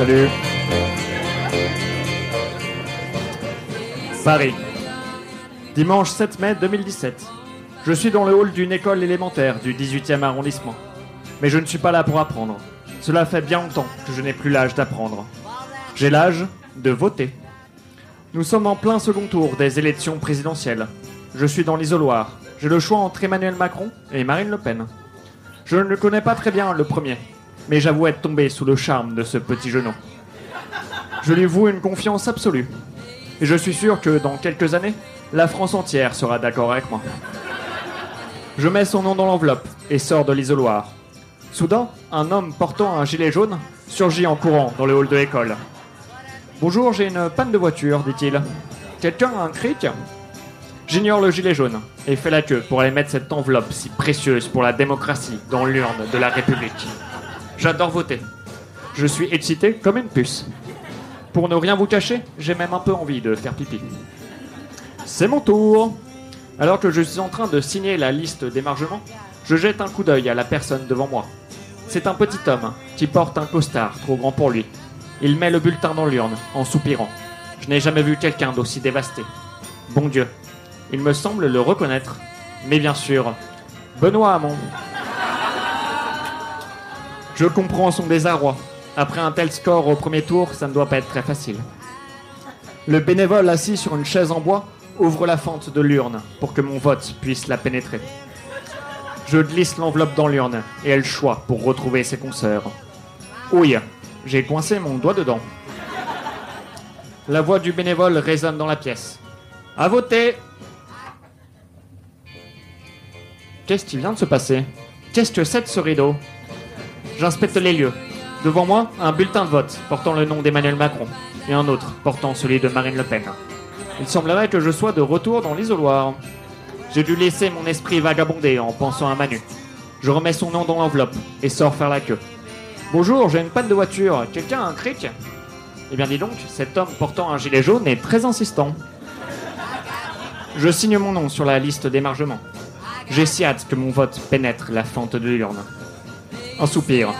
Salut. Paris. Dimanche 7 mai 2017. Je suis dans le hall d'une école élémentaire du 18e arrondissement. Mais je ne suis pas là pour apprendre. Cela fait bien longtemps que je n'ai plus l'âge d'apprendre. J'ai l'âge de voter. Nous sommes en plein second tour des élections présidentielles. Je suis dans l'isoloir. J'ai le choix entre Emmanuel Macron et Marine Le Pen. Je ne connais pas très bien le premier, mais j'avoue être tombé sous le charme de ce petit genou. Je lui voue une confiance absolue. Et je suis sûr que dans quelques années, la France entière sera d'accord avec moi. Je mets son nom dans l'enveloppe et sors de l'isoloir. Soudain, un homme portant un gilet jaune surgit en courant dans le hall de l'école. Bonjour, j'ai une panne de voiture, dit-il. Quelqu'un a un cric? J'ignore le gilet jaune et fais la queue pour aller mettre cette enveloppe si précieuse pour la démocratie dans l'urne de la République. J'adore voter. Je suis excité comme une puce. Pour ne rien vous cacher, j'ai même un peu envie de faire pipi. C'est mon tour. Alors que je suis en train de signer la liste d'émargement, je jette un coup d'œil à la personne devant moi. C'est un petit homme qui porte un costard trop grand pour lui. Il met le bulletin dans l'urne en soupirant. Je n'ai jamais vu quelqu'un d'aussi dévasté. Bon Dieu, il me semble le reconnaître. Mais bien sûr, Benoît Hamon. Je comprends son désarroi. Après un tel score au premier tour, ça ne doit pas être très facile. Le bénévole assis sur une chaise en bois ouvre la fente de l'urne pour que mon vote puisse la pénétrer. Je glisse l'enveloppe dans l'urne et elle choix pour retrouver ses consoeurs. Ouille, j'ai coincé mon doigt dedans. La voix du bénévole résonne dans la pièce. À voter Qu'est-ce qui vient de se passer? Qu'est-ce que c'est ce rideau? J'inspecte les lieux. Devant moi, un bulletin de vote portant le nom d'Emmanuel Macron et un autre portant celui de Marine Le Pen. Il semblerait que je sois de retour dans l'isoloir. J'ai dû laisser mon esprit vagabonder en pensant à Manu. Je remets son nom dans l'enveloppe et sors faire la queue. Bonjour, j'ai une panne de voiture. Quelqu'un a un cric? Eh bien dis donc, cet homme portant un gilet jaune est très insistant. Je signe mon nom sur la liste d'émargement. J'ai si hâte que mon vote pénètre la fente de l'urne. Un soupir.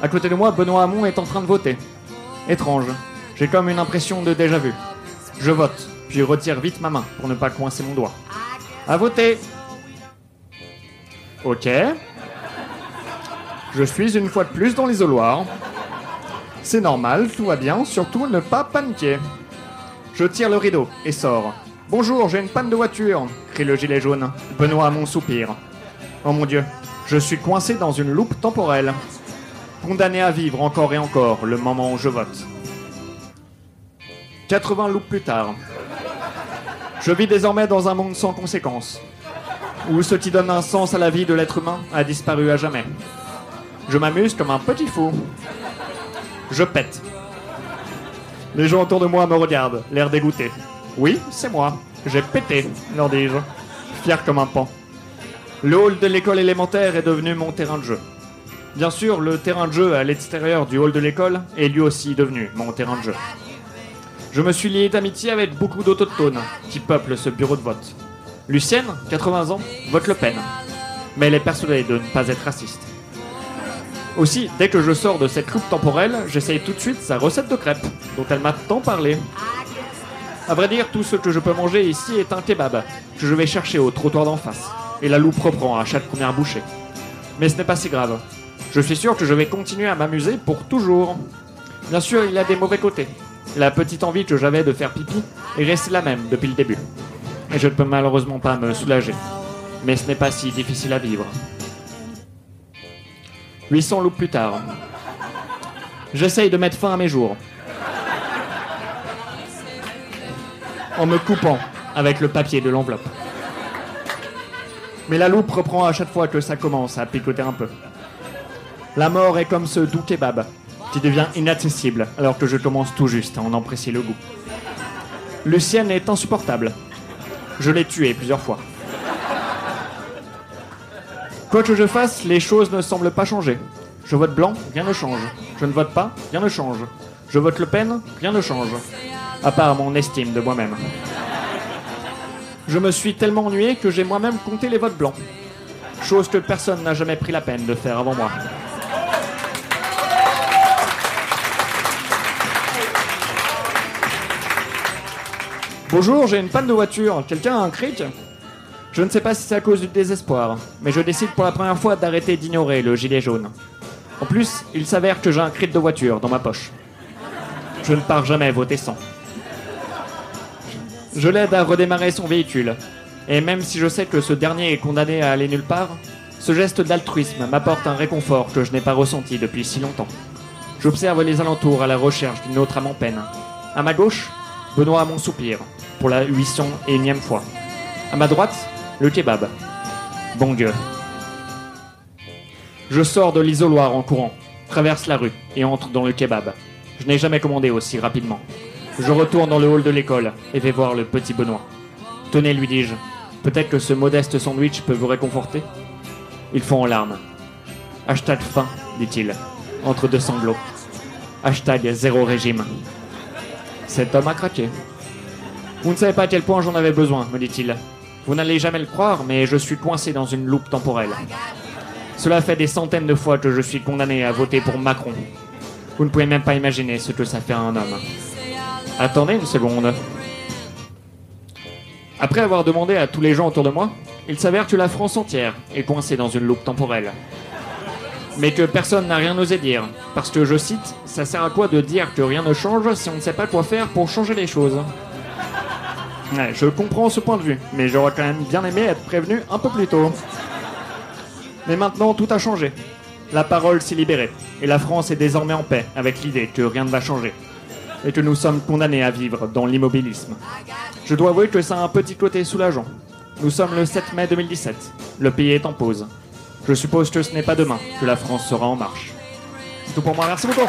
À côté de moi, Benoît Hamon est en train de voter. Étrange. J'ai comme une impression de déjà vu. Je vote, puis retire vite ma main pour ne pas coincer mon doigt. À voter Ok. Je suis une fois de plus dans l'isoloir. C'est normal, tout va bien, surtout ne pas paniquer. Je tire le rideau et sors. Bonjour, j'ai une panne de voiture, crie le gilet jaune. Benoît Hamon soupire. Oh mon dieu, je suis coincé dans une loupe temporelle. Condamné à vivre encore et encore le moment où je vote. 80 loupes plus tard. Je vis désormais dans un monde sans conséquences, où ce qui donne un sens à la vie de l'être humain a disparu à jamais. Je m'amuse comme un petit fou. Je pète. Les gens autour de moi me regardent, l'air dégoûté. Oui, c'est moi. J'ai pété, leur dis-je, fier comme un pan. Le hall de l'école élémentaire est devenu mon terrain de jeu. Bien sûr, le terrain de jeu à l'extérieur du hall de l'école est lui aussi devenu mon terrain de jeu. Je me suis lié d'amitié avec beaucoup d'autochtones qui peuplent ce bureau de vote. Lucienne, 80 ans, vote Le Pen. Mais elle est persuadée de ne pas être raciste. Aussi, dès que je sors de cette loupe temporelle, j'essaye tout de suite sa recette de crêpes, dont elle m'a tant parlé. À vrai dire, tout ce que je peux manger ici est un kebab, que je vais chercher au trottoir d'en face. Et la loupe reprend à chaque première bouchée. Mais ce n'est pas si grave. Je suis sûr que je vais continuer à m'amuser pour toujours. Bien sûr, il y a des mauvais côtés. La petite envie que j'avais de faire pipi est restée la même depuis le début. Et je ne peux malheureusement pas me soulager. Mais ce n'est pas si difficile à vivre. 800 loupes plus tard. J'essaye de mettre fin à mes jours. En me coupant avec le papier de l'enveloppe. Mais la loupe reprend à chaque fois que ça commence à picoter un peu. La mort est comme ce doux kebab qui devient inaccessible alors que je commence tout juste à en apprécier le goût. Lucienne est insupportable. Je l'ai tuée plusieurs fois. Quoi que je fasse, les choses ne semblent pas changer. Je vote blanc, rien ne change. Je ne vote pas, rien ne change. Je vote Le Pen, rien ne change. À part mon estime de moi-même. Je me suis tellement ennuyé que j'ai moi-même compté les votes blancs. Chose que personne n'a jamais pris la peine de faire avant moi. Bonjour, j'ai une panne de voiture. Quelqu'un a un cric? Je ne sais pas si c'est à cause du désespoir, mais je décide pour la première fois d'arrêter d'ignorer le gilet jaune. En plus, il s'avère que j'ai un cric de voiture dans ma poche. Je ne pars jamais voter sans. Je l'aide à redémarrer son véhicule. Et même si je sais que ce dernier est condamné à aller nulle part, ce geste d'altruisme m'apporte un réconfort que je n'ai pas ressenti depuis si longtemps. J'observe les alentours à la recherche d'une autre âme en peine. À ma gauche, Benoît à mon soupir, pour la 800 et unième fois. À ma droite, le kebab. Bon Dieu. Je sors de l'isoloir en courant, traverse la rue et entre dans le kebab. Je n'ai jamais commandé aussi rapidement. Je retourne dans le hall de l'école et vais voir le petit Benoît. Tenez, lui dis-je, peut-être que ce modeste sandwich peut vous réconforter Ils font en larmes. Hashtag faim, dit-il, entre deux sanglots. Hashtag zéro régime. Cet homme a craqué. Vous ne savez pas à quel point j'en avais besoin, me dit-il. Vous n'allez jamais le croire, mais je suis coincé dans une loupe temporelle. Cela fait des centaines de fois que je suis condamné à voter pour Macron. Vous ne pouvez même pas imaginer ce que ça fait à un homme. Attendez une seconde. Après avoir demandé à tous les gens autour de moi, il s'avère que la France entière est coincée dans une loupe temporelle. Mais que personne n'a rien osé dire. Parce que, je cite, ça sert à quoi de dire que rien ne change si on ne sait pas quoi faire pour changer les choses? Je comprends ce point de vue, mais j'aurais quand même bien aimé être prévenu un peu plus tôt. Mais maintenant, tout a changé. La parole s'est libérée, et la France est désormais en paix avec l'idée que rien ne va changer, et que nous sommes condamnés à vivre dans l'immobilisme. Je dois avouer que ça a un petit côté soulageant. Nous sommes le 7 mai 2017, le pays est en pause. Je suppose que ce n'est pas demain que la France sera en marche. C'est tout pour moi, merci beaucoup.